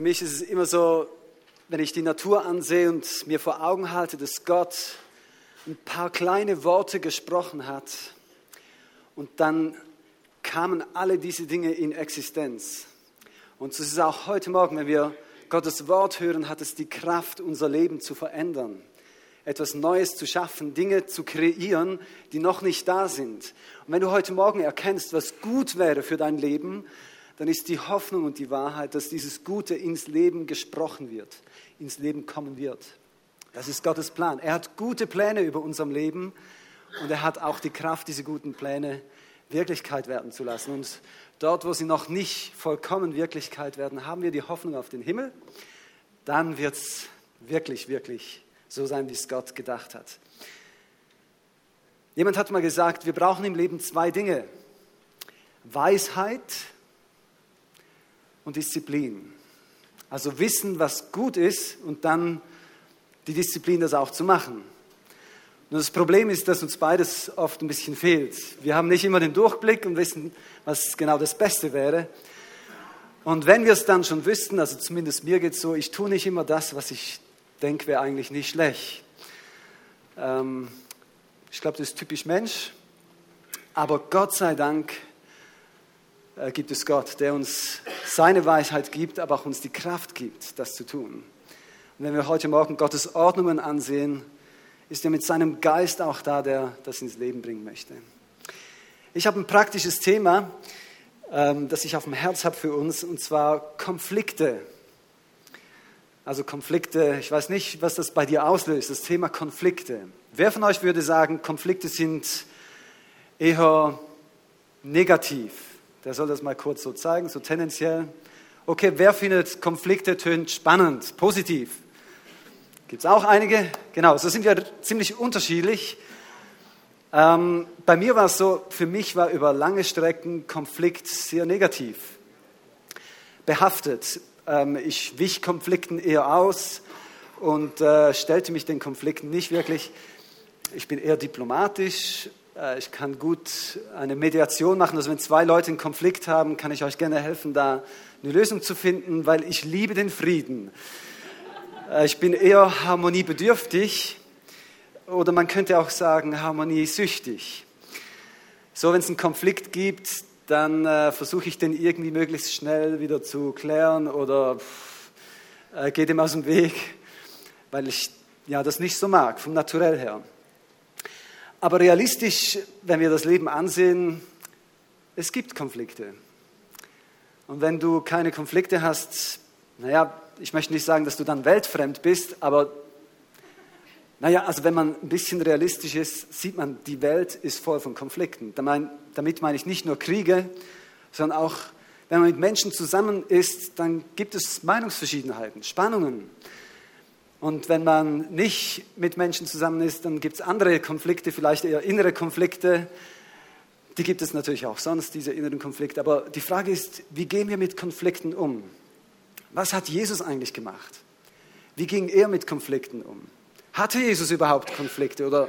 Für mich ist es immer so, wenn ich die Natur ansehe und mir vor Augen halte, dass Gott ein paar kleine Worte gesprochen hat und dann kamen alle diese Dinge in Existenz. Und so ist es auch heute Morgen, wenn wir Gottes Wort hören, hat es die Kraft, unser Leben zu verändern, etwas Neues zu schaffen, Dinge zu kreieren, die noch nicht da sind. Und wenn du heute Morgen erkennst, was gut wäre für dein Leben, dann ist die Hoffnung und die Wahrheit, dass dieses Gute ins Leben gesprochen wird, ins Leben kommen wird. Das ist Gottes Plan. Er hat gute Pläne über unserem Leben und er hat auch die Kraft, diese guten Pläne Wirklichkeit werden zu lassen. Und dort, wo sie noch nicht vollkommen Wirklichkeit werden, haben wir die Hoffnung auf den Himmel. Dann wird es wirklich, wirklich so sein, wie es Gott gedacht hat. Jemand hat mal gesagt, wir brauchen im Leben zwei Dinge. Weisheit und Disziplin. Also wissen, was gut ist und dann die Disziplin, das auch zu machen. Nur das Problem ist, dass uns beides oft ein bisschen fehlt. Wir haben nicht immer den Durchblick und wissen, was genau das Beste wäre. Und wenn wir es dann schon wüssten, also zumindest mir geht es so, ich tue nicht immer das, was ich denke, wäre eigentlich nicht schlecht. Ähm, ich glaube, das ist typisch Mensch. Aber Gott sei Dank äh, gibt es Gott, der uns seine Weisheit gibt, aber auch uns die Kraft gibt, das zu tun. Und wenn wir heute Morgen Gottes Ordnungen ansehen, ist er mit seinem Geist auch da, der das ins Leben bringen möchte. Ich habe ein praktisches Thema, ähm, das ich auf dem Herz habe für uns, und zwar Konflikte. Also Konflikte, ich weiß nicht, was das bei dir auslöst, das Thema Konflikte. Wer von euch würde sagen, Konflikte sind eher negativ? Der soll das mal kurz so zeigen, so tendenziell. Okay, wer findet Konflikte tönt spannend, positiv? Gibt es auch einige? Genau, so sind wir ziemlich unterschiedlich. Ähm, bei mir war es so, für mich war über lange Strecken Konflikt sehr negativ behaftet. Ähm, ich wich Konflikten eher aus und äh, stellte mich den Konflikten nicht wirklich. Ich bin eher diplomatisch, ich kann gut eine Mediation machen. Also wenn zwei Leute einen Konflikt haben, kann ich euch gerne helfen, da eine Lösung zu finden, weil ich liebe den Frieden. Äh, ich bin eher harmoniebedürftig oder man könnte auch sagen harmoniesüchtig. So, wenn es einen Konflikt gibt, dann äh, versuche ich den irgendwie möglichst schnell wieder zu klären oder äh, gehe dem aus dem Weg, weil ich ja, das nicht so mag, vom Naturell her. Aber realistisch, wenn wir das Leben ansehen, es gibt Konflikte. Und wenn du keine Konflikte hast, naja, ich möchte nicht sagen, dass du dann weltfremd bist, aber naja, also wenn man ein bisschen realistisch ist, sieht man, die Welt ist voll von Konflikten. Damit meine ich nicht nur Kriege, sondern auch, wenn man mit Menschen zusammen ist, dann gibt es Meinungsverschiedenheiten, Spannungen. Und wenn man nicht mit Menschen zusammen ist, dann gibt es andere Konflikte, vielleicht eher innere Konflikte. Die gibt es natürlich auch sonst, diese inneren Konflikte. Aber die Frage ist, wie gehen wir mit Konflikten um? Was hat Jesus eigentlich gemacht? Wie ging er mit Konflikten um? Hatte Jesus überhaupt Konflikte oder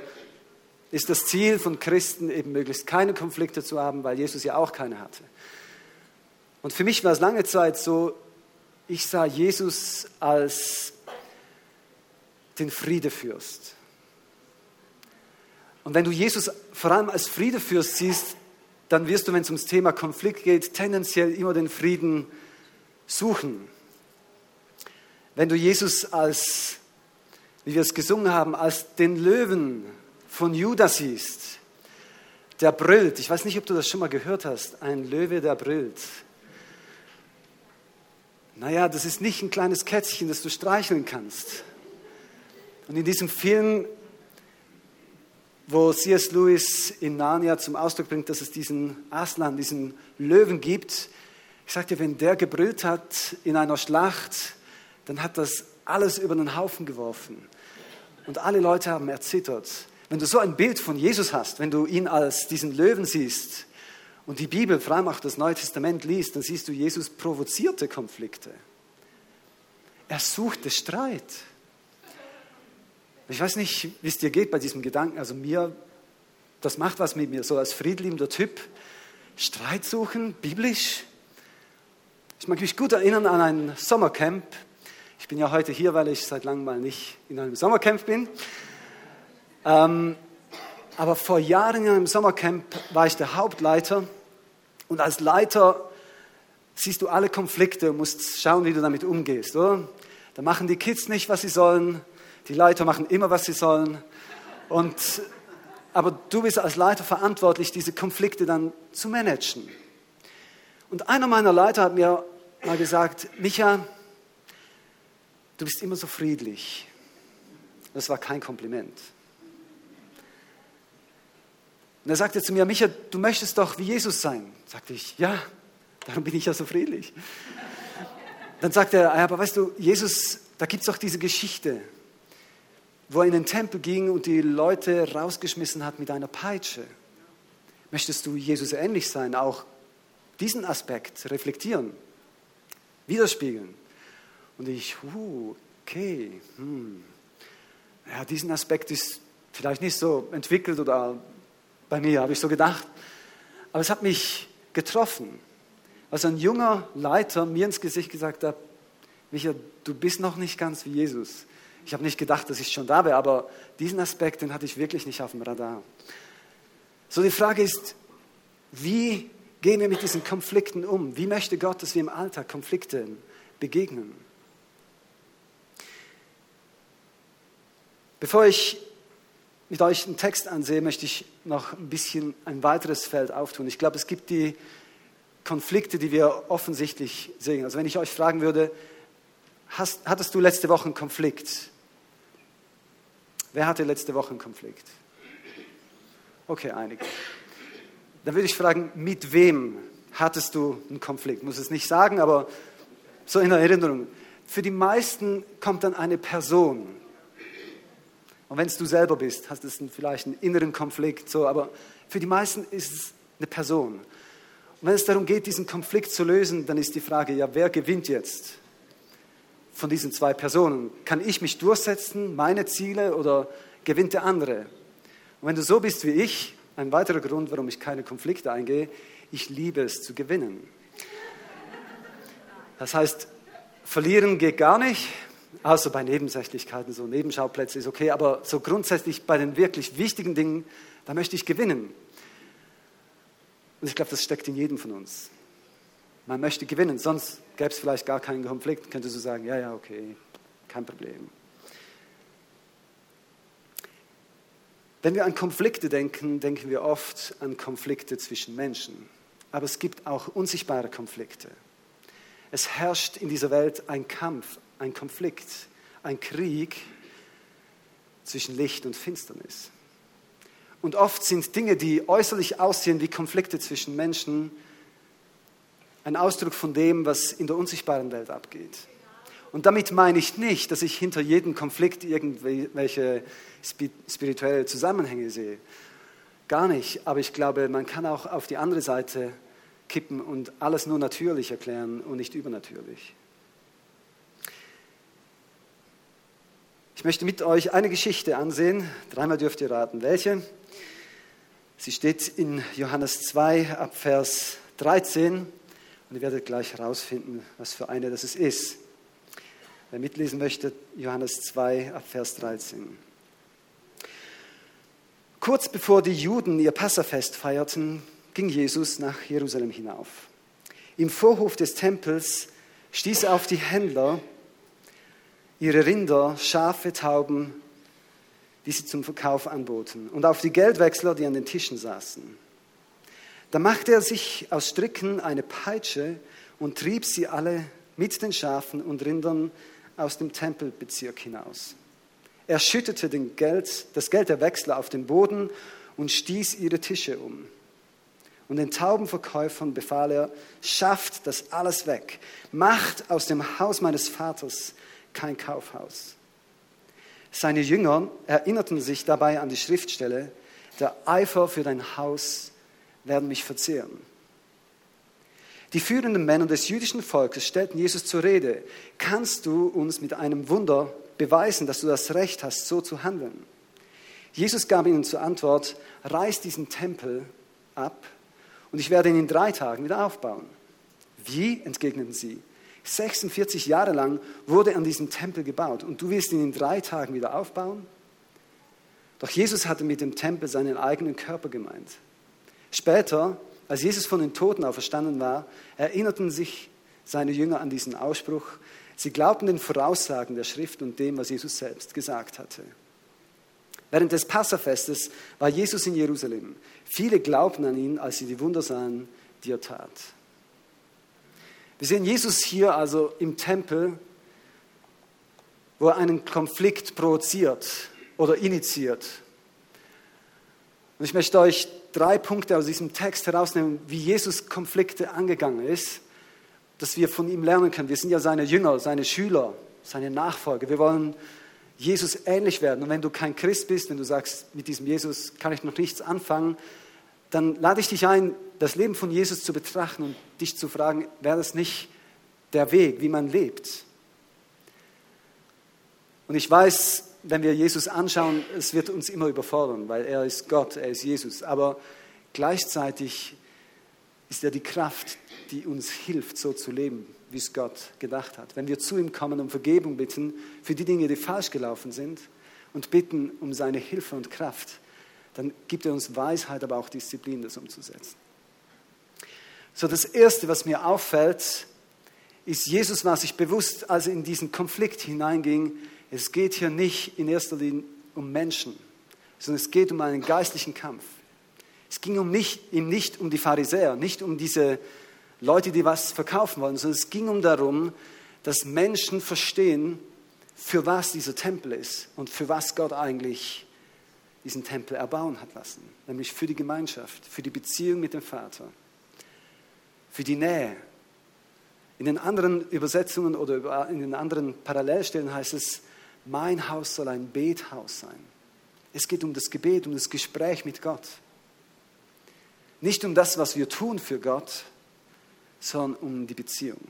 ist das Ziel von Christen eben möglichst keine Konflikte zu haben, weil Jesus ja auch keine hatte? Und für mich war es lange Zeit so, ich sah Jesus als den Friedefürst. Und wenn du Jesus vor allem als Friedefürst siehst, dann wirst du, wenn es ums Thema Konflikt geht, tendenziell immer den Frieden suchen. Wenn du Jesus als, wie wir es gesungen haben, als den Löwen von Judah siehst, der brüllt. Ich weiß nicht, ob du das schon mal gehört hast. Ein Löwe, der brüllt. Naja, das ist nicht ein kleines Kätzchen, das du streicheln kannst. Und in diesem Film, wo C.S. Lewis in Narnia zum Ausdruck bringt, dass es diesen Aslan, diesen Löwen gibt, ich sagte, wenn der gebrüllt hat in einer Schlacht, dann hat das alles über den Haufen geworfen. Und alle Leute haben erzittert. Wenn du so ein Bild von Jesus hast, wenn du ihn als diesen Löwen siehst und die Bibel, auch das Neue Testament liest, dann siehst du, Jesus provozierte Konflikte. Er suchte Streit. Ich weiß nicht, wie es dir geht bei diesem Gedanken. Also mir, das macht was mit mir, so als friedliebender Typ. Streit suchen, biblisch. Ich mag mich gut erinnern an ein Sommercamp. Ich bin ja heute hier, weil ich seit langem mal nicht in einem Sommercamp bin. Ähm, aber vor Jahren in einem Sommercamp war ich der Hauptleiter und als Leiter siehst du alle Konflikte und musst schauen, wie du damit umgehst, oder? Da machen die Kids nicht, was sie sollen, die Leiter machen immer, was sie sollen. Und, aber du bist als Leiter verantwortlich, diese Konflikte dann zu managen. Und einer meiner Leiter hat mir mal gesagt, Micha, du bist immer so friedlich. Das war kein Kompliment. Und er sagte zu mir, Micha, du möchtest doch wie Jesus sein. Sagte ich, ja, darum bin ich ja so friedlich. Dann sagte er, aber weißt du, Jesus, da gibt es doch diese Geschichte, wo er in den Tempel ging und die Leute rausgeschmissen hat mit einer Peitsche. Möchtest du Jesus ähnlich sein, auch diesen Aspekt reflektieren, widerspiegeln? Und ich, uh, okay, hm. ja, diesen Aspekt ist vielleicht nicht so entwickelt oder bei mir, habe ich so gedacht. Aber es hat mich getroffen, als ein junger Leiter mir ins Gesicht gesagt hat, Micha, du bist noch nicht ganz wie Jesus. Ich habe nicht gedacht, dass ich schon da wäre, aber diesen Aspekt, den hatte ich wirklich nicht auf dem Radar. So die Frage ist, wie gehen wir mit diesen Konflikten um? Wie möchte Gott, dass wir im Alltag Konflikten begegnen? Bevor ich mit euch einen Text ansehe, möchte ich noch ein bisschen ein weiteres Feld auftun. Ich glaube, es gibt die Konflikte, die wir offensichtlich sehen. Also wenn ich euch fragen würde, hast, hattest du letzte Woche einen Konflikt? Wer hatte letzte Woche einen Konflikt? Okay, einige. Dann würde ich fragen, mit wem hattest du einen Konflikt? Muss es nicht sagen, aber so in Erinnerung. Für die meisten kommt dann eine Person, und wenn es du selber bist, hast du vielleicht einen inneren Konflikt, so, aber für die meisten ist es eine Person. Und wenn es darum geht, diesen Konflikt zu lösen, dann ist die Frage, ja, wer gewinnt jetzt von diesen zwei Personen? Kann ich mich durchsetzen, meine Ziele, oder gewinnt der andere? Und wenn du so bist wie ich, ein weiterer Grund, warum ich keine Konflikte eingehe, ich liebe es zu gewinnen. Das heißt, verlieren geht gar nicht, außer bei Nebensächlichkeiten, so Nebenschauplätze ist okay, aber so grundsätzlich bei den wirklich wichtigen Dingen, da möchte ich gewinnen. Und ich glaube, das steckt in jedem von uns. Man möchte gewinnen, sonst gäbe es vielleicht gar keinen Konflikt, könntest du sagen, ja, ja, okay, kein Problem. Wenn wir an Konflikte denken, denken wir oft an Konflikte zwischen Menschen. Aber es gibt auch unsichtbare Konflikte. Es herrscht in dieser Welt ein Kampf, ein Konflikt, ein Krieg zwischen Licht und Finsternis. Und oft sind Dinge, die äußerlich aussehen wie Konflikte zwischen Menschen, ein Ausdruck von dem, was in der unsichtbaren Welt abgeht. Und damit meine ich nicht, dass ich hinter jedem Konflikt irgendwelche spirituelle Zusammenhänge sehe. Gar nicht. Aber ich glaube, man kann auch auf die andere Seite kippen und alles nur natürlich erklären und nicht übernatürlich. Ich möchte mit euch eine Geschichte ansehen. Dreimal dürft ihr raten, welche. Sie steht in Johannes 2 ab Vers 13 und ihr werdet gleich herausfinden, was für eine das ist. Wer mitlesen möchte, Johannes 2 ab Vers 13. Kurz bevor die Juden ihr Passafest feierten, ging Jesus nach Jerusalem hinauf. Im Vorhof des Tempels stieß er auf die Händler, ihre Rinder, Schafe, Tauben, die sie zum Verkauf anboten, und auf die Geldwechsler, die an den Tischen saßen. Da machte er sich aus Stricken eine Peitsche und trieb sie alle mit den Schafen und Rindern aus dem Tempelbezirk hinaus. Er schüttete Geld, das Geld der Wechsler auf den Boden und stieß ihre Tische um. Und den Taubenverkäufern befahl er, schafft das alles weg, macht aus dem Haus meines Vaters kein Kaufhaus. Seine Jünger erinnerten sich dabei an die Schriftstelle, der Eifer für dein Haus werden mich verzehren. Die führenden Männer des jüdischen Volkes stellten Jesus zur Rede, kannst du uns mit einem Wunder beweisen, dass du das Recht hast, so zu handeln? Jesus gab ihnen zur Antwort, reiß diesen Tempel ab und ich werde ihn in drei Tagen wieder aufbauen. Wie? entgegneten sie. 46 Jahre lang wurde an diesem Tempel gebaut und du willst ihn in drei Tagen wieder aufbauen? Doch Jesus hatte mit dem Tempel seinen eigenen Körper gemeint. Später, als Jesus von den Toten auferstanden war, erinnerten sich seine Jünger an diesen Ausspruch. Sie glaubten den Voraussagen der Schrift und dem, was Jesus selbst gesagt hatte. Während des Passafestes war Jesus in Jerusalem. Viele glaubten an ihn, als sie die Wunder sahen, die er tat. Wir sehen Jesus hier also im Tempel, wo er einen Konflikt provoziert oder initiiert. Und ich möchte euch drei Punkte aus diesem Text herausnehmen, wie Jesus Konflikte angegangen ist, dass wir von ihm lernen können. Wir sind ja seine Jünger, seine Schüler, seine Nachfolger. Wir wollen Jesus ähnlich werden. Und wenn du kein Christ bist, wenn du sagst, mit diesem Jesus kann ich noch nichts anfangen, dann lade ich dich ein, das Leben von Jesus zu betrachten und dich zu fragen, wäre das nicht der Weg, wie man lebt? Und ich weiß, wenn wir Jesus anschauen, es wird uns immer überfordern, weil er ist Gott, er ist Jesus. Aber gleichzeitig ist er die Kraft, die uns hilft, so zu leben, wie es Gott gedacht hat. Wenn wir zu ihm kommen und Vergebung bitten für die Dinge, die falsch gelaufen sind und bitten um seine Hilfe und Kraft, dann gibt er uns Weisheit, aber auch Disziplin, das umzusetzen. So, das Erste, was mir auffällt, ist, Jesus war sich bewusst, als er in diesen Konflikt hineinging, es geht hier nicht in erster Linie um Menschen, sondern es geht um einen geistlichen Kampf. Es ging um nicht, ihm nicht um die Pharisäer, nicht um diese Leute, die was verkaufen wollen, sondern es ging um darum, dass Menschen verstehen, für was dieser Tempel ist und für was Gott eigentlich diesen Tempel erbauen hat lassen, nämlich für die Gemeinschaft, für die Beziehung mit dem Vater, für die Nähe. In den anderen Übersetzungen oder in den anderen Parallelstellen heißt es, mein Haus soll ein Bethaus sein. Es geht um das Gebet, um das Gespräch mit Gott. Nicht um das, was wir tun für Gott, sondern um die Beziehung.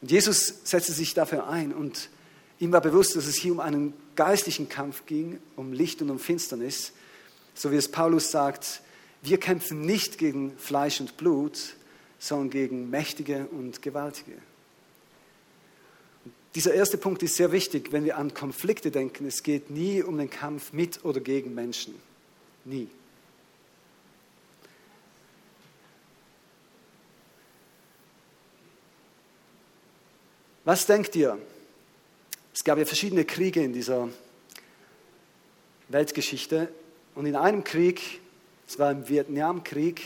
Und Jesus setzte sich dafür ein und ihm war bewusst, dass es hier um einen geistlichen Kampf ging, um Licht und um Finsternis, so wie es Paulus sagt, wir kämpfen nicht gegen Fleisch und Blut, sondern gegen Mächtige und Gewaltige. Dieser erste Punkt ist sehr wichtig, wenn wir an Konflikte denken. Es geht nie um den Kampf mit oder gegen Menschen. Nie. Was denkt ihr? Es gab ja verschiedene Kriege in dieser Weltgeschichte und in einem Krieg, es war im Vietnamkrieg,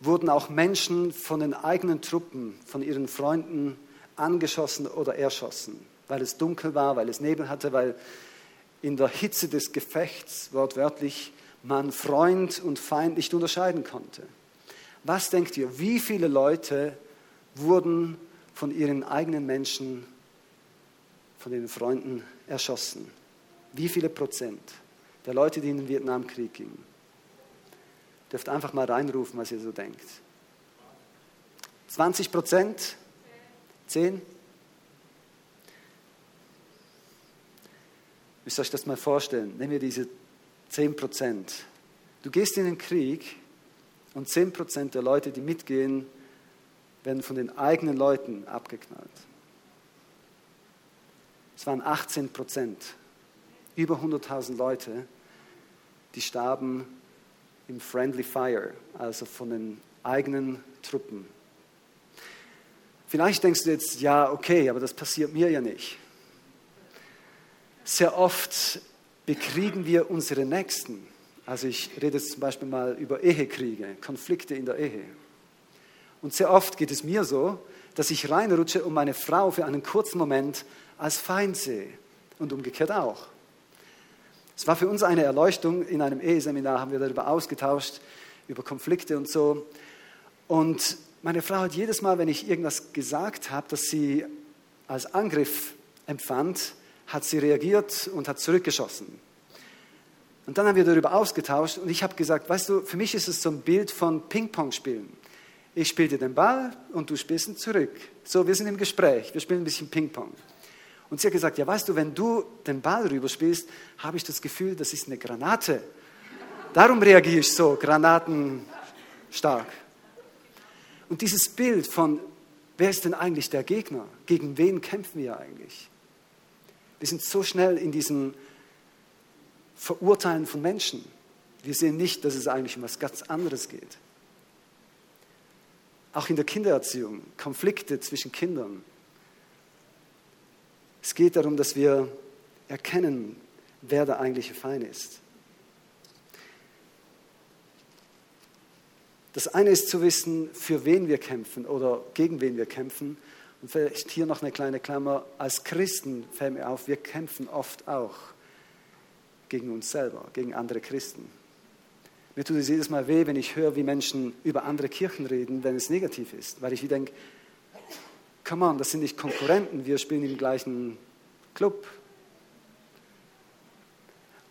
wurden auch Menschen von den eigenen Truppen, von ihren Freunden angeschossen oder erschossen, weil es dunkel war, weil es Nebel hatte, weil in der Hitze des Gefechts wortwörtlich man Freund und Feind nicht unterscheiden konnte. Was denkt ihr, wie viele Leute wurden von ihren eigenen Menschen, von den Freunden erschossen? Wie viele Prozent der Leute, die in den Vietnamkrieg gingen? Dürft einfach mal reinrufen, was ihr so denkt. 20 Prozent? Zehn? Müsst ihr euch das mal vorstellen. Nehmen wir diese 10 Prozent. Du gehst in den Krieg und 10 Prozent der Leute, die mitgehen, werden von den eigenen Leuten abgeknallt. Es waren 18 Prozent. Über 100.000 Leute, die starben im Friendly Fire, also von den eigenen Truppen. Vielleicht denkst du jetzt, ja, okay, aber das passiert mir ja nicht. Sehr oft bekriegen wir unsere Nächsten. Also ich rede jetzt zum Beispiel mal über Ehekriege, Konflikte in der Ehe. Und sehr oft geht es mir so, dass ich reinrutsche und meine Frau für einen kurzen Moment als Feind sehe. Und umgekehrt auch. Es war für uns eine Erleuchtung. In einem Eheseminar haben wir darüber ausgetauscht, über Konflikte und so. Und meine Frau hat jedes Mal, wenn ich irgendwas gesagt habe, das sie als Angriff empfand, hat sie reagiert und hat zurückgeschossen. Und dann haben wir darüber ausgetauscht und ich habe gesagt, weißt du, für mich ist es so ein Bild von Ping-Pong spielen. Ich spiele dir den Ball und du spielst ihn zurück. So, wir sind im Gespräch, wir spielen ein bisschen Ping-Pong. Und sie hat gesagt, ja, weißt du, wenn du den Ball rüberspielst, habe ich das Gefühl, das ist eine Granate. Darum reagiere ich so, granatenstark. Und dieses Bild von, wer ist denn eigentlich der Gegner? Gegen wen kämpfen wir eigentlich? Wir sind so schnell in diesem Verurteilen von Menschen. Wir sehen nicht, dass es eigentlich um was ganz anderes geht. Auch in der Kindererziehung, Konflikte zwischen Kindern. Es geht darum, dass wir erkennen, wer der eigentliche Feind ist. Das eine ist zu wissen, für wen wir kämpfen oder gegen wen wir kämpfen. Und vielleicht hier noch eine kleine Klammer. Als Christen fällt mir auf, wir kämpfen oft auch gegen uns selber, gegen andere Christen. Mir tut es jedes Mal weh, wenn ich höre, wie Menschen über andere Kirchen reden, wenn es negativ ist. Weil ich wieder denke, come on, das sind nicht Konkurrenten, wir spielen im gleichen Club.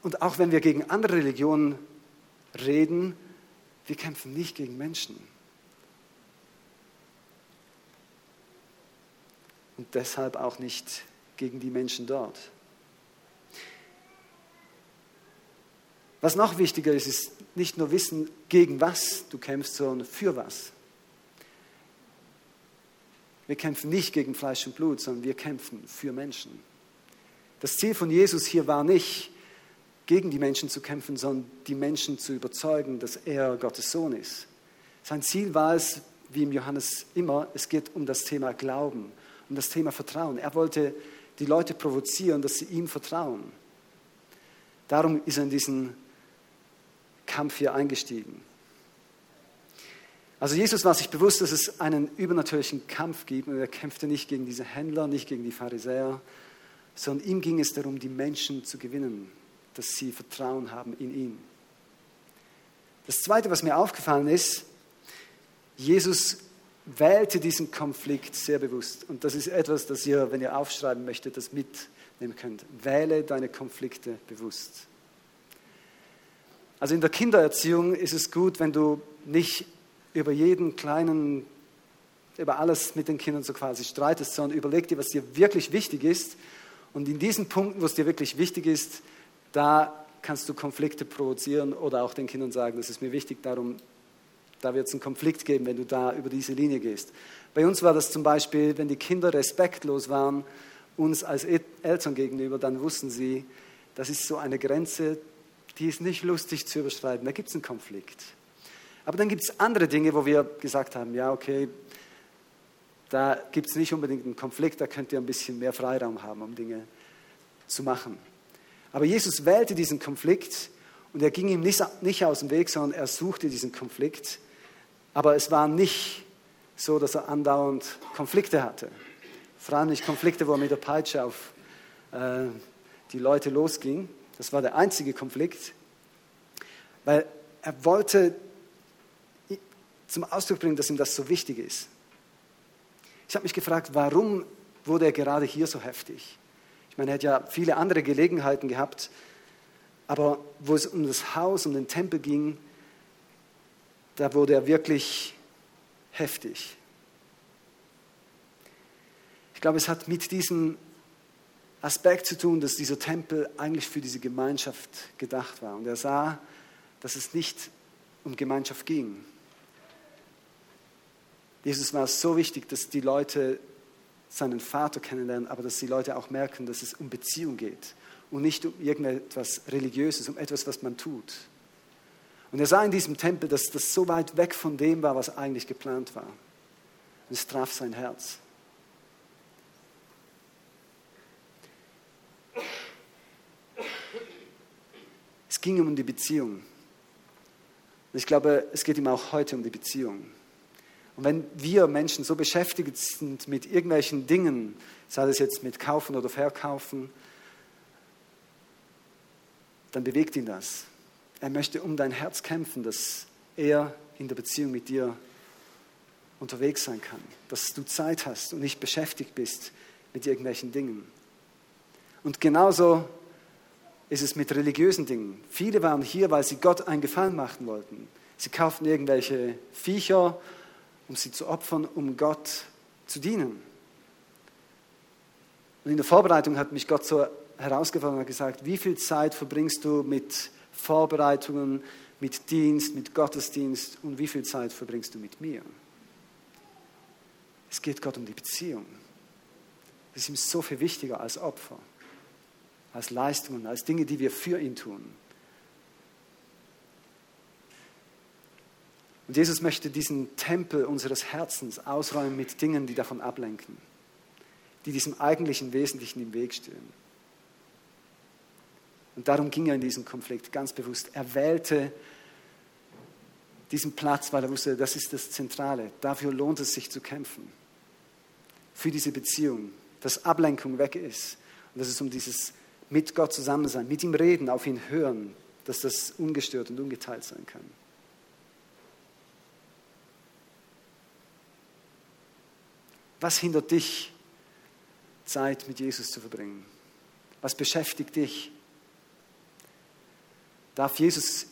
Und auch wenn wir gegen andere Religionen reden, wir kämpfen nicht gegen Menschen. Und deshalb auch nicht gegen die Menschen dort. Was noch wichtiger ist, ist nicht nur wissen, gegen was du kämpfst, sondern für was. Wir kämpfen nicht gegen Fleisch und Blut, sondern wir kämpfen für Menschen. Das Ziel von Jesus hier war nicht, gegen die Menschen zu kämpfen, sondern die Menschen zu überzeugen, dass er Gottes Sohn ist. Sein Ziel war es, wie im Johannes immer, es geht um das Thema Glauben, um das Thema Vertrauen. Er wollte die Leute provozieren, dass sie ihm vertrauen. Darum ist er in diesen Kampf hier eingestiegen. Also Jesus war sich bewusst, dass es einen übernatürlichen Kampf gibt und er kämpfte nicht gegen diese Händler, nicht gegen die Pharisäer, sondern ihm ging es darum, die Menschen zu gewinnen, dass sie Vertrauen haben in ihn. Das Zweite, was mir aufgefallen ist, Jesus wählte diesen Konflikt sehr bewusst. Und das ist etwas, das ihr, wenn ihr aufschreiben möchtet, das mitnehmen könnt. Wähle deine Konflikte bewusst. Also in der Kindererziehung ist es gut, wenn du nicht über jeden kleinen, über alles mit den Kindern so quasi streitest, sondern überleg dir, was dir wirklich wichtig ist. Und in diesen Punkten, wo es dir wirklich wichtig ist, da kannst du Konflikte provozieren oder auch den Kindern sagen, das ist mir wichtig, darum, da wird es einen Konflikt geben, wenn du da über diese Linie gehst. Bei uns war das zum Beispiel, wenn die Kinder respektlos waren, uns als Eltern gegenüber, dann wussten sie, das ist so eine Grenze, die ist nicht lustig zu überschreiten. Da gibt es einen Konflikt. Aber dann gibt es andere Dinge, wo wir gesagt haben, ja, okay, da gibt es nicht unbedingt einen Konflikt, da könnt ihr ein bisschen mehr Freiraum haben, um Dinge zu machen. Aber Jesus wählte diesen Konflikt und er ging ihm nicht, nicht aus dem Weg, sondern er suchte diesen Konflikt. Aber es war nicht so, dass er andauernd Konflikte hatte. Vor allem nicht Konflikte, wo er mit der Peitsche auf äh, die Leute losging, das war der einzige Konflikt, weil er wollte zum Ausdruck bringen, dass ihm das so wichtig ist. Ich habe mich gefragt, warum wurde er gerade hier so heftig? Er hat ja viele andere Gelegenheiten gehabt, aber wo es um das Haus, um den Tempel ging, da wurde er wirklich heftig. Ich glaube, es hat mit diesem Aspekt zu tun, dass dieser Tempel eigentlich für diese Gemeinschaft gedacht war. Und er sah, dass es nicht um Gemeinschaft ging. Jesus war so wichtig, dass die Leute seinen Vater kennenlernen, aber dass die Leute auch merken, dass es um Beziehung geht und nicht um irgendetwas Religiöses, um etwas, was man tut. Und er sah in diesem Tempel, dass das so weit weg von dem war, was eigentlich geplant war. Und es traf sein Herz. Es ging um die Beziehung. Und ich glaube, es geht ihm auch heute um die Beziehung. Und wenn wir Menschen so beschäftigt sind mit irgendwelchen Dingen, sei das jetzt mit Kaufen oder Verkaufen, dann bewegt ihn das. Er möchte um dein Herz kämpfen, dass er in der Beziehung mit dir unterwegs sein kann, dass du Zeit hast und nicht beschäftigt bist mit irgendwelchen Dingen. Und genauso ist es mit religiösen Dingen. Viele waren hier, weil sie Gott einen Gefallen machen wollten. Sie kauften irgendwelche Viecher, um sie zu opfern, um Gott zu dienen. Und in der Vorbereitung hat mich Gott so herausgefordert und gesagt, wie viel Zeit verbringst du mit Vorbereitungen, mit Dienst, mit Gottesdienst und wie viel Zeit verbringst du mit mir? Es geht Gott um die Beziehung. Das ist ihm so viel wichtiger als Opfer, als Leistungen, als Dinge, die wir für ihn tun. Und Jesus möchte diesen Tempel unseres Herzens ausräumen mit Dingen, die davon ablenken, die diesem eigentlichen Wesentlichen im Weg stehen. Und darum ging er in diesen Konflikt ganz bewusst. Er wählte diesen Platz, weil er wusste, das ist das Zentrale. Dafür lohnt es sich zu kämpfen. Für diese Beziehung, dass Ablenkung weg ist und dass es um dieses mit Gott zusammen sein, mit ihm reden, auf ihn hören, dass das ungestört und ungeteilt sein kann. Was hindert dich, Zeit mit Jesus zu verbringen? Was beschäftigt dich? Darf Jesus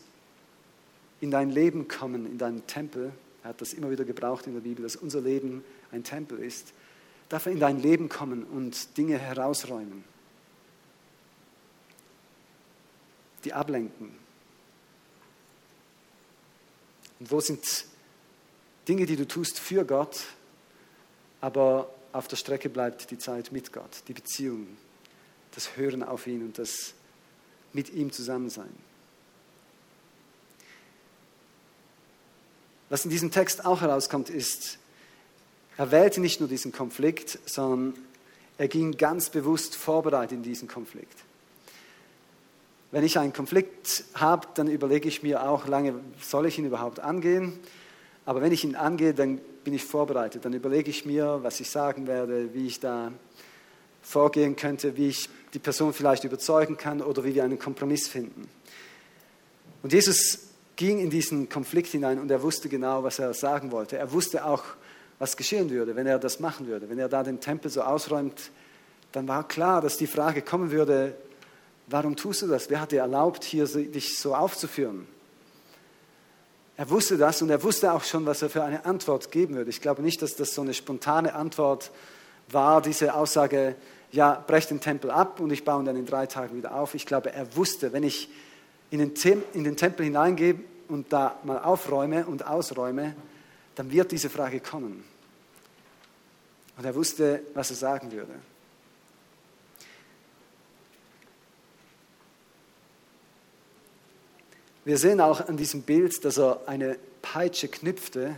in dein Leben kommen, in deinen Tempel? Er hat das immer wieder gebraucht in der Bibel, dass unser Leben ein Tempel ist. Darf er in dein Leben kommen und Dinge herausräumen, die ablenken? Und wo sind Dinge, die du tust für Gott, aber auf der Strecke bleibt die Zeit mit Gott, die Beziehung, das Hören auf ihn und das mit ihm zusammen sein. Was in diesem Text auch herauskommt, ist, er wählte nicht nur diesen Konflikt, sondern er ging ganz bewusst vorbereitet in diesen Konflikt. Wenn ich einen Konflikt habe, dann überlege ich mir auch lange, soll ich ihn überhaupt angehen? Aber wenn ich ihn angehe, dann bin ich vorbereitet. Dann überlege ich mir, was ich sagen werde, wie ich da vorgehen könnte, wie ich die Person vielleicht überzeugen kann oder wie wir einen Kompromiss finden. Und Jesus ging in diesen Konflikt hinein und er wusste genau, was er sagen wollte. Er wusste auch, was geschehen würde, wenn er das machen würde. Wenn er da den Tempel so ausräumt, dann war klar, dass die Frage kommen würde, warum tust du das? Wer hat dir erlaubt, hier dich so aufzuführen? Er wusste das und er wusste auch schon, was er für eine Antwort geben würde. Ich glaube nicht, dass das so eine spontane Antwort war, diese Aussage, ja, brech den Tempel ab und ich baue ihn dann in drei Tagen wieder auf. Ich glaube, er wusste, wenn ich in den, Tem in den Tempel hineingehe und da mal aufräume und ausräume, dann wird diese Frage kommen. Und er wusste, was er sagen würde. Wir sehen auch an diesem Bild, dass er eine Peitsche knüpfte,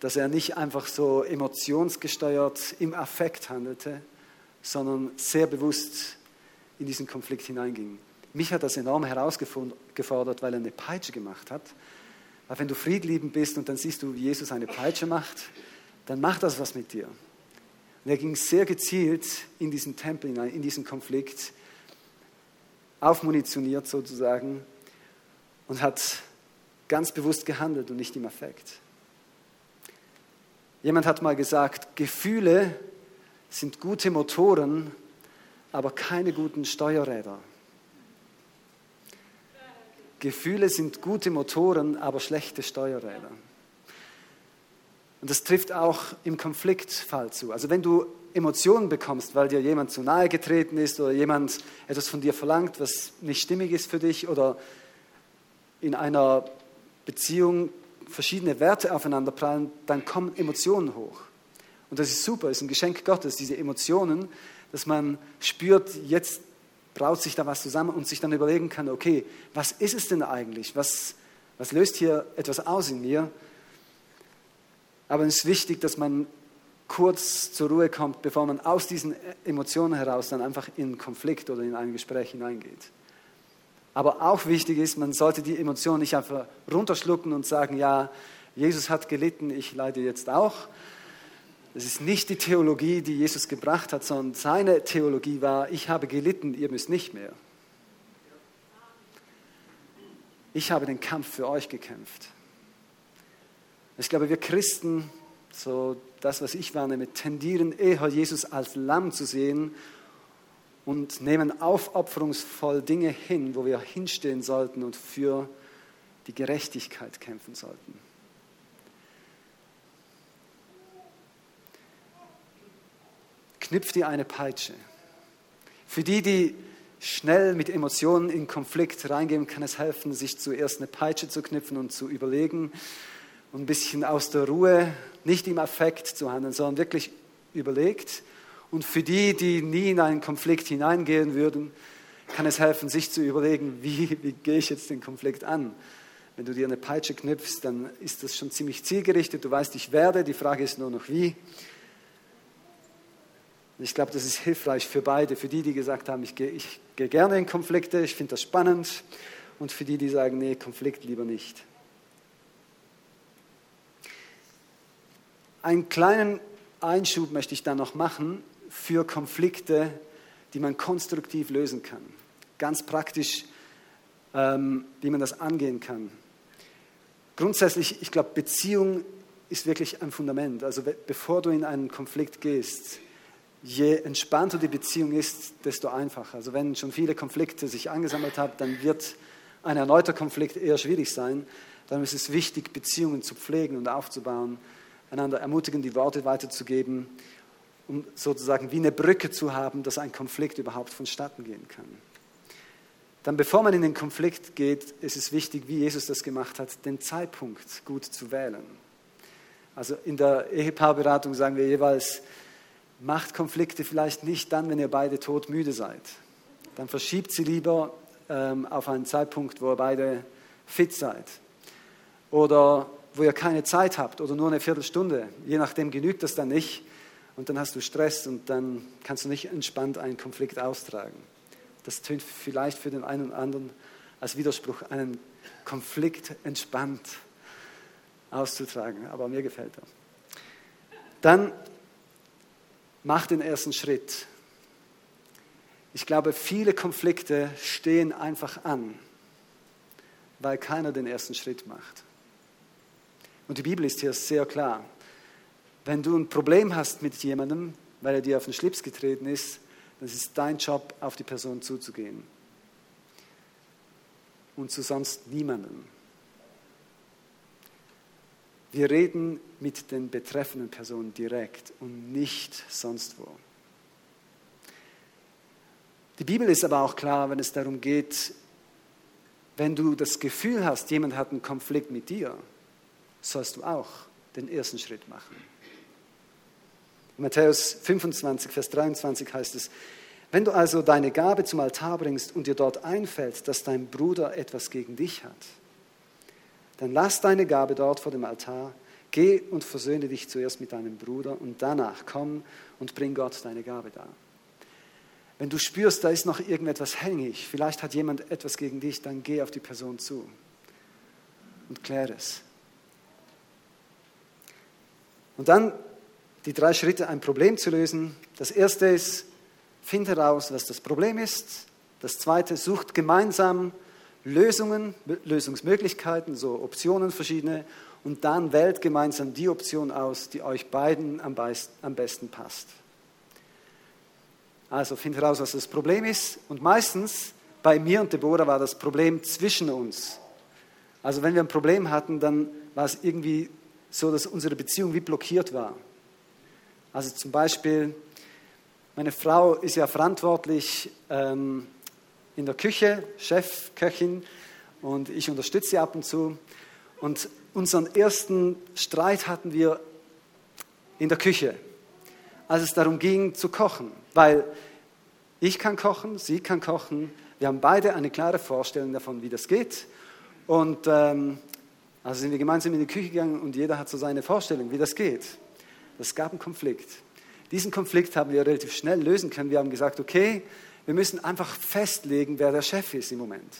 dass er nicht einfach so emotionsgesteuert im Affekt handelte, sondern sehr bewusst in diesen Konflikt hineinging. Mich hat das enorm herausgefordert, weil er eine Peitsche gemacht hat. Weil wenn du friedliebend bist und dann siehst du, wie Jesus eine Peitsche macht, dann macht das was mit dir. Und er ging sehr gezielt in diesen Tempel hinein, in diesen Konflikt, aufmunitioniert sozusagen, und hat ganz bewusst gehandelt und nicht im Affekt. Jemand hat mal gesagt, Gefühle sind gute Motoren, aber keine guten Steuerräder. Gefühle sind gute Motoren, aber schlechte Steuerräder. Und das trifft auch im Konfliktfall zu. Also wenn du Emotionen bekommst, weil dir jemand zu nahe getreten ist oder jemand etwas von dir verlangt, was nicht stimmig ist für dich oder in einer Beziehung verschiedene Werte aufeinanderprallen, dann kommen Emotionen hoch. Und das ist super, ist ein Geschenk Gottes, diese Emotionen, dass man spürt, jetzt braut sich da was zusammen und sich dann überlegen kann, okay, was ist es denn eigentlich? Was, was löst hier etwas aus in mir? Aber es ist wichtig, dass man kurz zur Ruhe kommt, bevor man aus diesen Emotionen heraus dann einfach in Konflikt oder in ein Gespräch hineingeht. Aber auch wichtig ist, man sollte die Emotionen nicht einfach runterschlucken und sagen, ja, Jesus hat gelitten, ich leide jetzt auch. Das ist nicht die Theologie, die Jesus gebracht hat, sondern seine Theologie war, ich habe gelitten, ihr müsst nicht mehr. Ich habe den Kampf für euch gekämpft. Ich glaube, wir Christen, so das, was ich wahrnehme, tendieren eher Jesus als Lamm zu sehen und nehmen aufopferungsvoll Dinge hin, wo wir hinstehen sollten und für die Gerechtigkeit kämpfen sollten. Knüpf dir eine Peitsche. Für die, die schnell mit Emotionen in Konflikt reingehen, kann es helfen, sich zuerst eine Peitsche zu knüpfen und zu überlegen, und ein bisschen aus der Ruhe, nicht im Affekt zu handeln, sondern wirklich überlegt. Und für die, die nie in einen Konflikt hineingehen würden, kann es helfen, sich zu überlegen, wie, wie gehe ich jetzt den Konflikt an. Wenn du dir eine Peitsche knüpfst, dann ist das schon ziemlich zielgerichtet. Du weißt, ich werde. Die Frage ist nur noch wie. ich glaube, das ist hilfreich für beide. Für die, die gesagt haben, ich gehe, ich gehe gerne in Konflikte, ich finde das spannend. Und für die, die sagen, nee, Konflikt lieber nicht. Einen kleinen Einschub möchte ich da noch machen für Konflikte, die man konstruktiv lösen kann. Ganz praktisch, ähm, wie man das angehen kann. Grundsätzlich, ich glaube, Beziehung ist wirklich ein Fundament. Also bevor du in einen Konflikt gehst, je entspannter die Beziehung ist, desto einfacher. Also wenn schon viele Konflikte sich angesammelt haben, dann wird ein erneuter Konflikt eher schwierig sein. Dann ist es wichtig, Beziehungen zu pflegen und aufzubauen, einander ermutigen, die Worte weiterzugeben, um sozusagen wie eine Brücke zu haben, dass ein Konflikt überhaupt vonstatten gehen kann. Dann bevor man in den Konflikt geht, ist es wichtig, wie Jesus das gemacht hat, den Zeitpunkt gut zu wählen. Also in der Ehepaarberatung sagen wir jeweils, macht Konflikte vielleicht nicht dann, wenn ihr beide todmüde seid. Dann verschiebt sie lieber ähm, auf einen Zeitpunkt, wo ihr beide fit seid. Oder wo ihr keine Zeit habt oder nur eine Viertelstunde. Je nachdem genügt das dann nicht. Und dann hast du Stress und dann kannst du nicht entspannt einen Konflikt austragen. Das tönt vielleicht für den einen oder anderen als Widerspruch, einen Konflikt entspannt auszutragen. Aber mir gefällt das. Dann mach den ersten Schritt. Ich glaube, viele Konflikte stehen einfach an, weil keiner den ersten Schritt macht. Und die Bibel ist hier sehr klar. Wenn du ein Problem hast mit jemandem, weil er dir auf den Schlips getreten ist, dann ist es dein Job, auf die Person zuzugehen. Und zu sonst niemandem. Wir reden mit den betreffenden Personen direkt und nicht sonst wo. Die Bibel ist aber auch klar, wenn es darum geht, wenn du das Gefühl hast, jemand hat einen Konflikt mit dir, sollst du auch den ersten Schritt machen. Matthäus 25, Vers 23 heißt es, wenn du also deine Gabe zum Altar bringst und dir dort einfällt, dass dein Bruder etwas gegen dich hat, dann lass deine Gabe dort vor dem Altar, geh und versöhne dich zuerst mit deinem Bruder und danach komm und bring Gott deine Gabe dar. Wenn du spürst, da ist noch irgendetwas hängig, vielleicht hat jemand etwas gegen dich, dann geh auf die Person zu und kläre es. Und dann die drei Schritte, ein Problem zu lösen. Das erste ist, find heraus, was das Problem ist. Das zweite, sucht gemeinsam Lösungen, Lösungsmöglichkeiten, so Optionen verschiedene. Und dann wählt gemeinsam die Option aus, die euch beiden am besten passt. Also find heraus, was das Problem ist. Und meistens bei mir und Deborah war das Problem zwischen uns. Also wenn wir ein Problem hatten, dann war es irgendwie so, dass unsere Beziehung wie blockiert war. Also zum Beispiel, meine Frau ist ja verantwortlich ähm, in der Küche, Chefköchin, und ich unterstütze sie ab und zu. Und unseren ersten Streit hatten wir in der Küche, als es darum ging zu kochen, weil ich kann kochen, sie kann kochen. Wir haben beide eine klare Vorstellung davon, wie das geht. Und ähm, also sind wir gemeinsam in die Küche gegangen und jeder hat so seine Vorstellung, wie das geht. Es gab einen Konflikt. Diesen Konflikt haben wir relativ schnell lösen können. Wir haben gesagt, okay, wir müssen einfach festlegen, wer der Chef ist im Moment.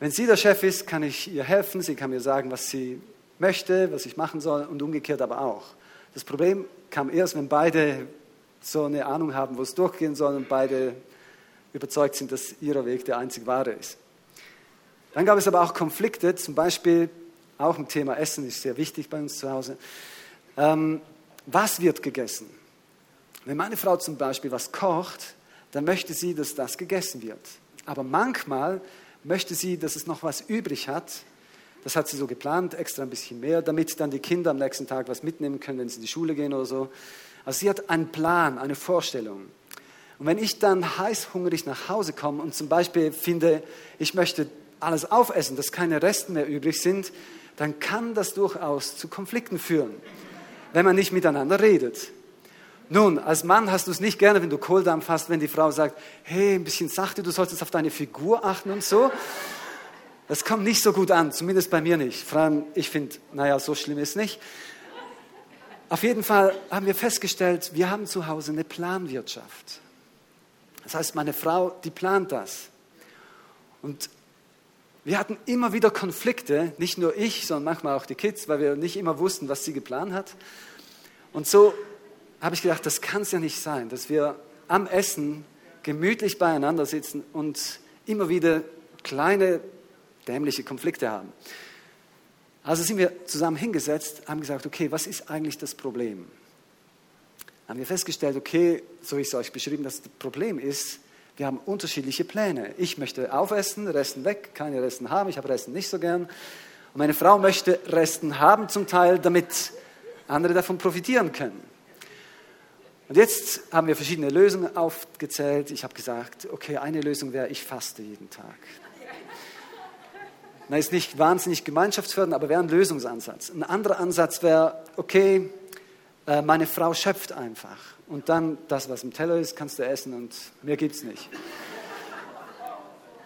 Wenn sie der Chef ist, kann ich ihr helfen, sie kann mir sagen, was sie möchte, was ich machen soll und umgekehrt aber auch. Das Problem kam erst, wenn beide so eine Ahnung haben, wo es durchgehen soll und beide überzeugt sind, dass ihrer Weg der einzig wahre ist. Dann gab es aber auch Konflikte, zum Beispiel auch im Thema Essen ist sehr wichtig bei uns zu Hause. Ähm, was wird gegessen? Wenn meine Frau zum Beispiel was kocht, dann möchte sie, dass das gegessen wird. Aber manchmal möchte sie, dass es noch was übrig hat. Das hat sie so geplant, extra ein bisschen mehr, damit dann die Kinder am nächsten Tag was mitnehmen können, wenn sie in die Schule gehen oder so. Also sie hat einen Plan, eine Vorstellung. Und wenn ich dann heißhungrig nach Hause komme und zum Beispiel finde, ich möchte alles aufessen, dass keine Resten mehr übrig sind, dann kann das durchaus zu Konflikten führen, wenn man nicht miteinander redet. Nun, als Mann hast du es nicht gerne, wenn du Kohldampf hast, wenn die Frau sagt, hey, ein bisschen sachte, du solltest auf deine Figur achten und so. Das kommt nicht so gut an, zumindest bei mir nicht. Vor allem, ich finde, naja, so schlimm ist nicht. Auf jeden Fall haben wir festgestellt, wir haben zu Hause eine Planwirtschaft. Das heißt, meine Frau, die plant das. Und wir hatten immer wieder Konflikte, nicht nur ich, sondern manchmal auch die Kids, weil wir nicht immer wussten, was sie geplant hat. Und so habe ich gedacht, das kann es ja nicht sein, dass wir am Essen gemütlich beieinander sitzen und immer wieder kleine dämliche Konflikte haben. Also sind wir zusammen hingesetzt, haben gesagt, okay, was ist eigentlich das Problem? Haben wir festgestellt, okay, so ist es euch beschrieben, das Problem ist, wir haben unterschiedliche Pläne. Ich möchte aufessen, Resten weg, keine Resten haben, ich habe Resten nicht so gern. Und meine Frau möchte Resten haben zum Teil, damit andere davon profitieren können. Und jetzt haben wir verschiedene Lösungen aufgezählt. Ich habe gesagt, okay, eine Lösung wäre, ich faste jeden Tag. Na, ist nicht wahnsinnig gemeinschaftsfördernd, aber wäre ein Lösungsansatz. Ein anderer Ansatz wäre, okay, äh, meine Frau schöpft einfach. Und dann das, was im Teller ist, kannst du essen und mehr gibt es nicht.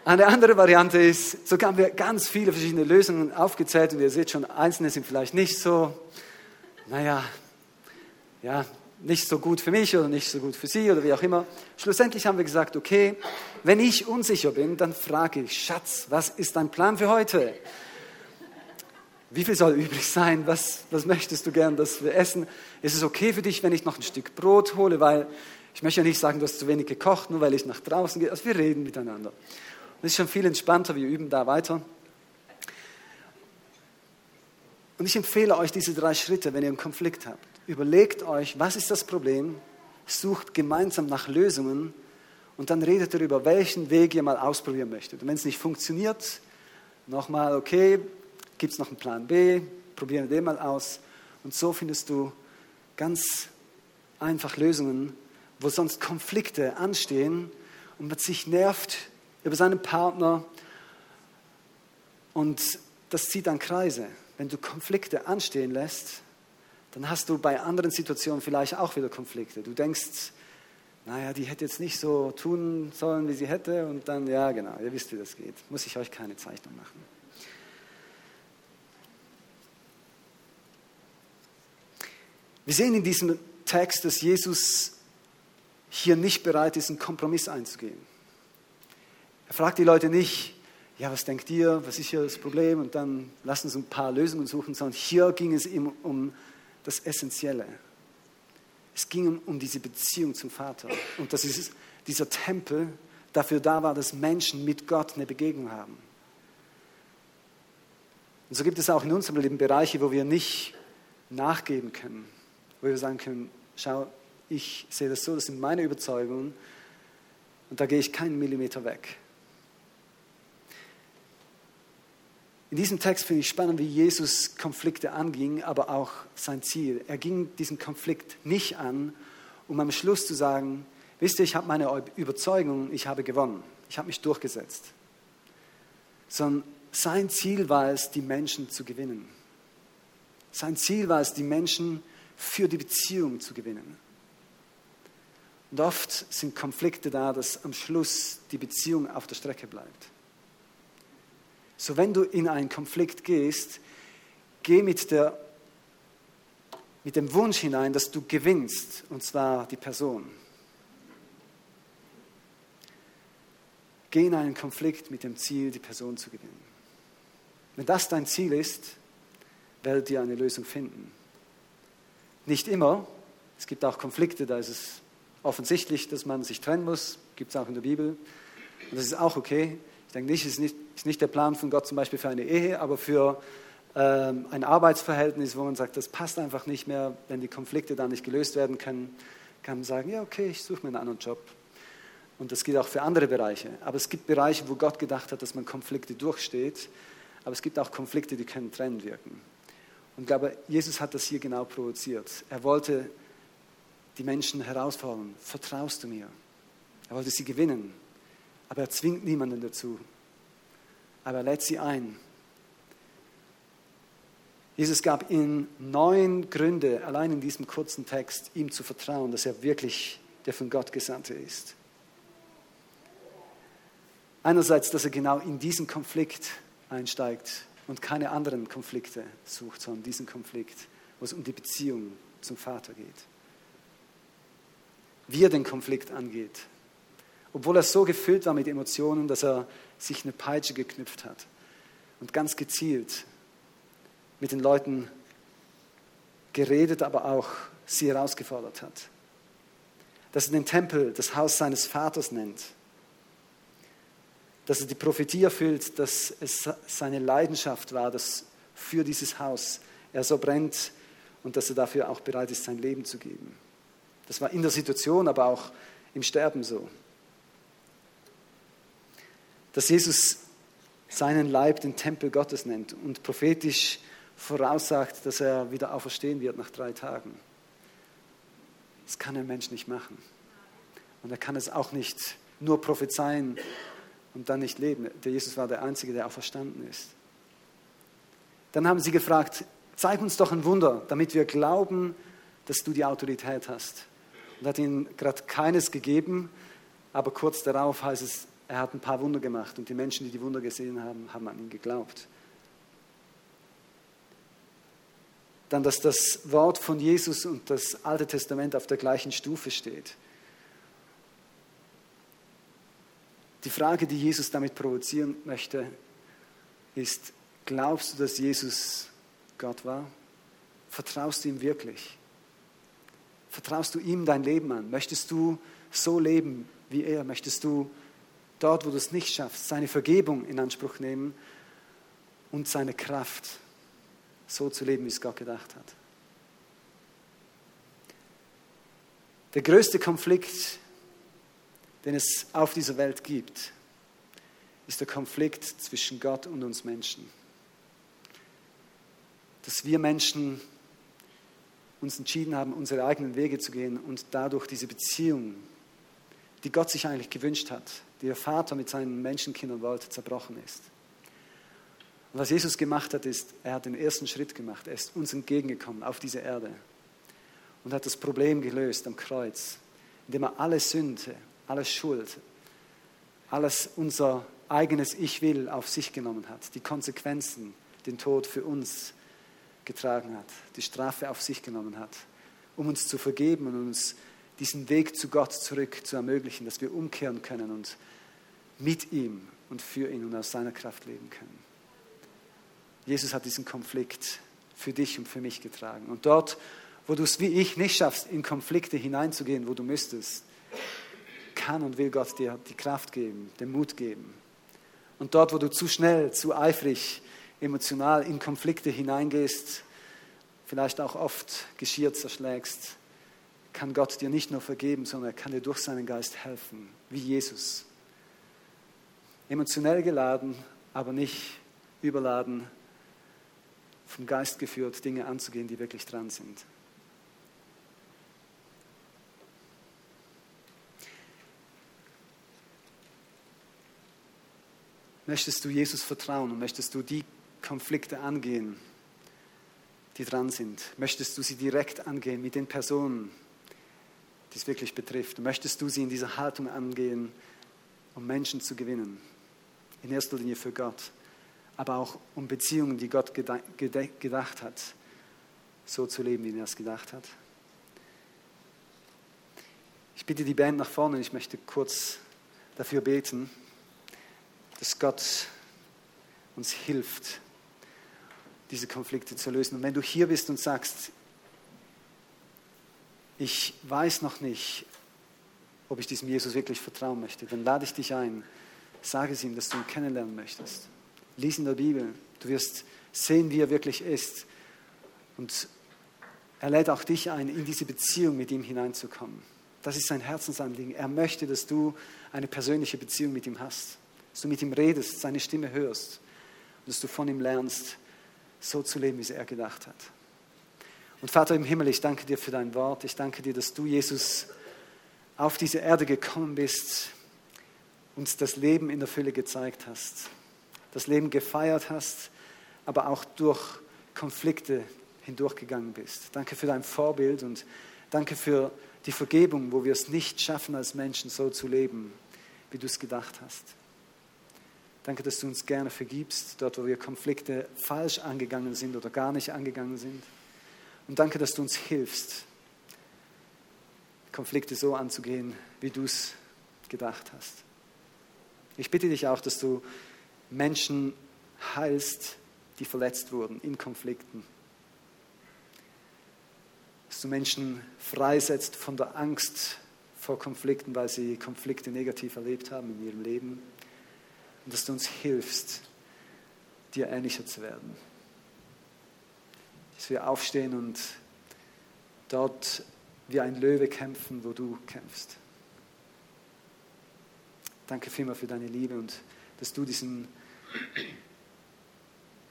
Eine andere Variante ist, so haben wir ganz viele verschiedene Lösungen aufgezählt und ihr seht schon, einzelne sind vielleicht nicht so, naja, ja, nicht so gut für mich oder nicht so gut für sie oder wie auch immer. Schlussendlich haben wir gesagt, okay, wenn ich unsicher bin, dann frage ich, Schatz, was ist dein Plan für heute? Wie viel soll übrig sein? Was, was möchtest du gern, dass wir essen? Ist es okay für dich, wenn ich noch ein Stück Brot hole? Weil ich möchte ja nicht sagen, du hast zu wenig gekocht, nur weil ich nach draußen gehe. Also wir reden miteinander. Das ist schon viel entspannter, wir üben da weiter. Und ich empfehle euch diese drei Schritte, wenn ihr einen Konflikt habt. Überlegt euch, was ist das Problem? Sucht gemeinsam nach Lösungen und dann redet darüber, welchen Weg ihr mal ausprobieren möchtet. Und wenn es nicht funktioniert, nochmal, okay, gibt es noch einen Plan B? Probieren wir den mal aus. Und so findest du ganz einfach Lösungen, wo sonst Konflikte anstehen und man sich nervt über seinen Partner und das zieht dann Kreise wenn du Konflikte anstehen lässt, dann hast du bei anderen Situationen vielleicht auch wieder Konflikte. Du denkst, naja, die hätte jetzt nicht so tun sollen, wie sie hätte. Und dann, ja, genau, ihr wisst, wie das geht. Muss ich euch keine Zeichnung machen. Wir sehen in diesem Text, dass Jesus hier nicht bereit ist, einen Kompromiss einzugehen. Er fragt die Leute nicht, ja, was denkt ihr, was ist hier das Problem? Und dann lassen uns ein paar Lösungen suchen, sondern hier ging es ihm um das Essentielle. Es ging um diese Beziehung zum Vater. Und dass dieser Tempel dafür da war, dass Menschen mit Gott eine Begegnung haben. Und so gibt es auch in unserem Leben Bereiche, wo wir nicht nachgeben können, wo wir sagen können, schau, ich sehe das so, das sind meine Überzeugungen und da gehe ich keinen Millimeter weg. In diesem Text finde ich spannend, wie Jesus Konflikte anging, aber auch sein Ziel. Er ging diesen Konflikt nicht an, um am Schluss zu sagen, wisst ihr, ich habe meine Überzeugung, ich habe gewonnen, ich habe mich durchgesetzt. Sondern sein Ziel war es, die Menschen zu gewinnen. Sein Ziel war es, die Menschen für die Beziehung zu gewinnen. Und oft sind Konflikte da, dass am Schluss die Beziehung auf der Strecke bleibt. So, wenn du in einen Konflikt gehst, geh mit, der, mit dem Wunsch hinein, dass du gewinnst, und zwar die Person. Geh in einen Konflikt mit dem Ziel, die Person zu gewinnen. Wenn das dein Ziel ist, werdet ihr eine Lösung finden. Nicht immer. Es gibt auch Konflikte, da ist es offensichtlich, dass man sich trennen muss. Gibt es auch in der Bibel. Und das ist auch okay. Ich denke nicht, es ist nicht, ist nicht der Plan von Gott zum Beispiel für eine Ehe, aber für ähm, ein Arbeitsverhältnis, wo man sagt, das passt einfach nicht mehr, wenn die Konflikte da nicht gelöst werden können, kann man sagen, ja, okay, ich suche mir einen anderen Job. Und das gilt auch für andere Bereiche. Aber es gibt Bereiche, wo Gott gedacht hat, dass man Konflikte durchsteht. Aber es gibt auch Konflikte, die können trennend wirken. Und ich glaube, Jesus hat das hier genau provoziert. Er wollte die Menschen herausfordern. Vertraust du mir? Er wollte sie gewinnen. Aber er zwingt niemanden dazu. Aber er lädt sie ein. Jesus gab ihnen neun Gründe, allein in diesem kurzen Text, ihm zu vertrauen, dass er wirklich der von Gott Gesandte ist. Einerseits, dass er genau in diesen Konflikt einsteigt und keine anderen Konflikte sucht, sondern diesen Konflikt, wo es um die Beziehung zum Vater geht. Wie er den Konflikt angeht. Obwohl er so gefüllt war mit Emotionen, dass er sich eine Peitsche geknüpft hat und ganz gezielt mit den Leuten geredet, aber auch sie herausgefordert hat. Dass er den Tempel das Haus seines Vaters nennt. Dass er die Prophetie erfüllt, dass es seine Leidenschaft war, dass für dieses Haus er so brennt und dass er dafür auch bereit ist, sein Leben zu geben. Das war in der Situation, aber auch im Sterben so. Dass Jesus seinen Leib den Tempel Gottes nennt und prophetisch voraussagt, dass er wieder auferstehen wird nach drei Tagen. Das kann ein Mensch nicht machen. Und er kann es auch nicht nur prophezeien und dann nicht leben. Der Jesus war der Einzige, der auferstanden ist. Dann haben sie gefragt, zeig uns doch ein Wunder, damit wir glauben, dass du die Autorität hast. Und hat ihnen gerade keines gegeben, aber kurz darauf heißt es, er hat ein paar Wunder gemacht und die Menschen, die die Wunder gesehen haben, haben an ihn geglaubt. dann, dass das Wort von Jesus und das Alte Testament auf der gleichen Stufe steht. Die Frage, die Jesus damit provozieren möchte, ist, glaubst du, dass Jesus Gott war? Vertraust du ihm wirklich? Vertraust du ihm dein Leben an? Möchtest du so leben wie er? Möchtest du dort, wo du es nicht schaffst, seine Vergebung in Anspruch nehmen und seine Kraft? so zu leben, wie es Gott gedacht hat. Der größte Konflikt, den es auf dieser Welt gibt, ist der Konflikt zwischen Gott und uns Menschen. Dass wir Menschen uns entschieden haben, unsere eigenen Wege zu gehen und dadurch diese Beziehung, die Gott sich eigentlich gewünscht hat, die der Vater mit seinen Menschenkindern wollte, zerbrochen ist. Und was Jesus gemacht hat, ist, er hat den ersten Schritt gemacht. Er ist uns entgegengekommen auf diese Erde und hat das Problem gelöst am Kreuz, indem er alle Sünde, alle Schuld, alles unser eigenes Ich will auf sich genommen hat, die Konsequenzen, den Tod für uns getragen hat, die Strafe auf sich genommen hat, um uns zu vergeben und uns diesen Weg zu Gott zurück zu ermöglichen, dass wir umkehren können und mit ihm und für ihn und aus seiner Kraft leben können. Jesus hat diesen Konflikt für dich und für mich getragen. Und dort, wo du es wie ich nicht schaffst, in Konflikte hineinzugehen, wo du müsstest, kann und will Gott dir die Kraft geben, den Mut geben. Und dort, wo du zu schnell, zu eifrig, emotional in Konflikte hineingehst, vielleicht auch oft Geschirr zerschlägst, kann Gott dir nicht nur vergeben, sondern er kann dir durch seinen Geist helfen, wie Jesus. Emotionell geladen, aber nicht überladen, vom Geist geführt, Dinge anzugehen, die wirklich dran sind. Möchtest du Jesus vertrauen und möchtest du die Konflikte angehen, die dran sind? Möchtest du sie direkt angehen mit den Personen, die es wirklich betrifft? Möchtest du sie in dieser Haltung angehen, um Menschen zu gewinnen? In erster Linie für Gott aber auch um Beziehungen, die Gott gedacht hat, so zu leben, wie er es gedacht hat. Ich bitte die Band nach vorne, ich möchte kurz dafür beten, dass Gott uns hilft, diese Konflikte zu lösen. Und wenn du hier bist und sagst, ich weiß noch nicht, ob ich diesem Jesus wirklich vertrauen möchte, dann lade ich dich ein, sage es ihm, dass du ihn kennenlernen möchtest. Lies in der Bibel. Du wirst sehen, wie er wirklich ist. Und er lädt auch dich ein, in diese Beziehung mit ihm hineinzukommen. Das ist sein Herzensanliegen. Er möchte, dass du eine persönliche Beziehung mit ihm hast. Dass du mit ihm redest, seine Stimme hörst. Und dass du von ihm lernst, so zu leben, wie er gedacht hat. Und Vater im Himmel, ich danke dir für dein Wort. Ich danke dir, dass du, Jesus, auf diese Erde gekommen bist, uns das Leben in der Fülle gezeigt hast das Leben gefeiert hast, aber auch durch Konflikte hindurchgegangen bist. Danke für dein Vorbild und danke für die Vergebung, wo wir es nicht schaffen, als Menschen so zu leben, wie du es gedacht hast. Danke, dass du uns gerne vergibst, dort, wo wir Konflikte falsch angegangen sind oder gar nicht angegangen sind. Und danke, dass du uns hilfst, Konflikte so anzugehen, wie du es gedacht hast. Ich bitte dich auch, dass du Menschen heilst, die verletzt wurden in Konflikten. Dass du Menschen freisetzt von der Angst vor Konflikten, weil sie Konflikte negativ erlebt haben in ihrem Leben. Und dass du uns hilfst, dir ähnlicher zu werden. Dass wir aufstehen und dort wie ein Löwe kämpfen, wo du kämpfst. Danke vielmals für deine Liebe und dass du diesen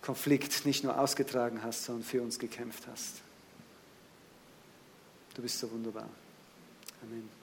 Konflikt nicht nur ausgetragen hast, sondern für uns gekämpft hast. Du bist so wunderbar. Amen.